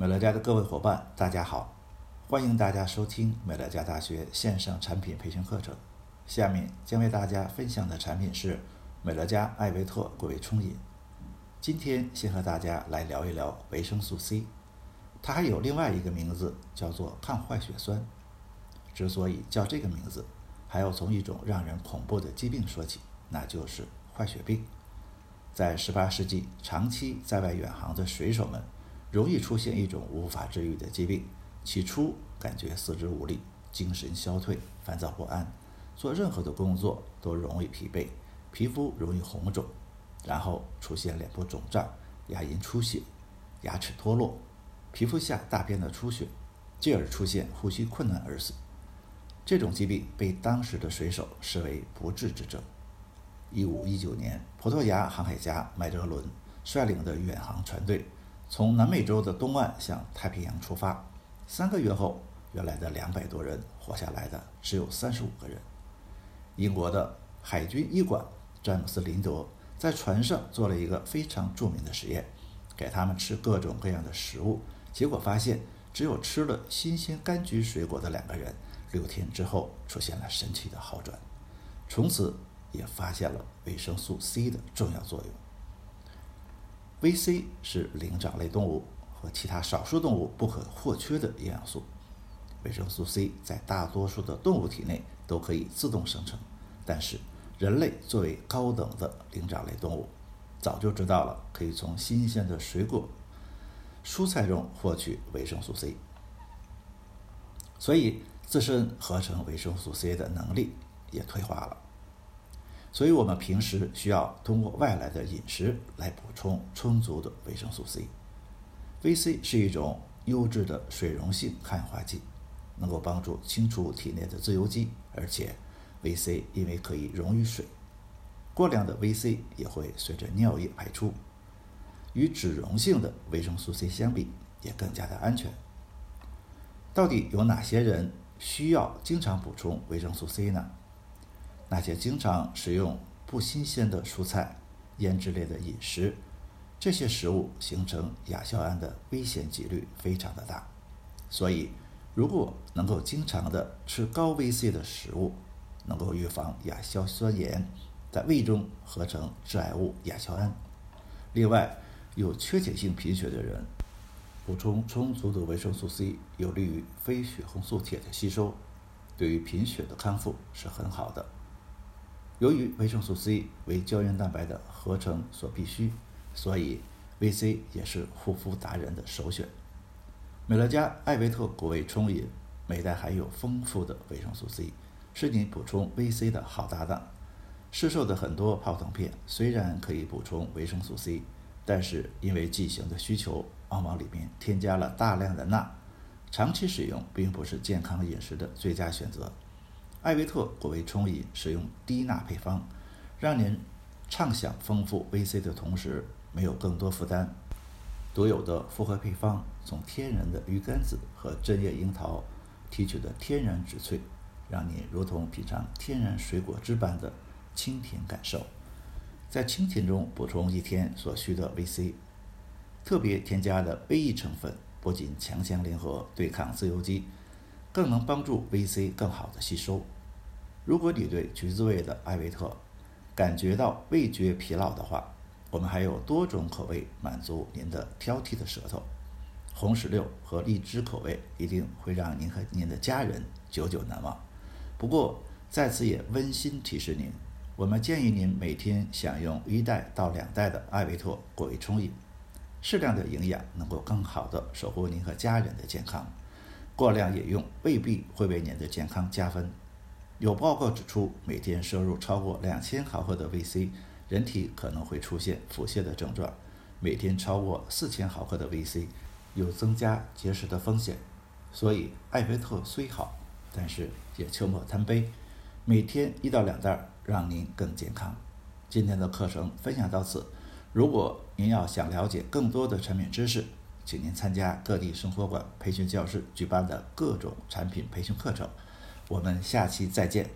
美乐家的各位伙伴，大家好！欢迎大家收听美乐家大学线上产品培训课程。下面将为大家分享的产品是美乐家艾维特果味冲饮。今天先和大家来聊一聊维生素 C，它还有另外一个名字，叫做抗坏血酸。之所以叫这个名字，还要从一种让人恐怖的疾病说起，那就是坏血病。在18世纪，长期在外远航的水手们，容易出现一种无法治愈的疾病。起初感觉四肢无力、精神消退、烦躁不安，做任何的工作都容易疲惫，皮肤容易红肿，然后出现脸部肿胀、牙龈出血、牙齿脱落、皮肤下大片的出血，继而出现呼吸困难而死。这种疾病被当时的水手视为不治之症。一五一九年，葡萄牙航海家麦哲伦率领的远航船队。从南美洲的东岸向太平洋出发，三个月后，原来的两百多人活下来的只有三十五个人。英国的海军医馆詹姆斯·林德在船上做了一个非常著名的实验，给他们吃各种各样的食物，结果发现，只有吃了新鲜柑橘水果的两个人，六天之后出现了神奇的好转，从此也发现了维生素 C 的重要作用。VC 是灵长类动物和其他少数动物不可或缺的营养素。维生素 C 在大多数的动物体内都可以自动生成，但是人类作为高等的灵长类动物，早就知道了可以从新鲜的水果、蔬菜中获取维生素 C，所以自身合成维生素 C 的能力也退化了。所以我们平时需要通过外来的饮食来补充充足的维生素 C。VC 是一种优质的水溶性抗氧化剂，能够帮助清除体内的自由基，而且 VC 因为可以溶于水，过量的 VC 也会随着尿液排出，与脂溶性的维生素 C 相比也更加的安全。到底有哪些人需要经常补充维生素 C 呢？那些经常食用不新鲜的蔬菜、腌制类的饮食，这些食物形成亚硝胺的危险几率非常的大。所以，如果能够经常的吃高 VC 的食物，能够预防亚硝酸盐在胃中合成致癌物亚硝胺。另外，有缺铁性贫血的人，补充充足的维生素 C 有利于非血红素铁的吸收，对于贫血的康复是很好的。由于维生素 C 为胶原蛋白的合成所必需，所以 VC 也是护肤达人的首选。美乐家艾维特果味冲饮，每袋含有丰富的维生素 C，是你补充 VC 的好搭档。市售的很多泡腾片虽然可以补充维生素 C，但是因为剂型的需求，往往里面添加了大量的钠，长期使用并不是健康饮食的最佳选择。艾维特果味冲饮使用低钠配方，让您畅享丰富 VC 的同时，没有更多负担。独有的复合配方，从天然的鱼肝子和针叶樱桃提取的天然植萃，让您如同品尝天然水果汁般的清甜感受。在清甜中补充一天所需的 VC，特别添加的 V E 成分不仅强强联合对抗自由基。更能帮助 VC 更好的吸收。如果你对橘子味的艾维特感觉到味觉疲劳的话，我们还有多种口味满足您的挑剔的舌头。红石榴和荔枝口味一定会让您和您的家人久久难忘。不过在此也温馨提示您，我们建议您每天享用一袋到两袋的艾维特果味冲饮，适量的营养能够更好的守护您和家人的健康。过量饮用未必会为您的健康加分。有报告指出，每天摄入超过两千毫克的 VC，人体可能会出现腹泻的症状；每天超过四千毫克的 VC，有增加结石的风险。所以，艾维特虽好，但是也切莫贪杯。每天一到两袋，让您更健康。今天的课程分享到此。如果您要想了解更多的产品知识，请您参加各地生活馆培训教室举办的各种产品培训课程，我们下期再见。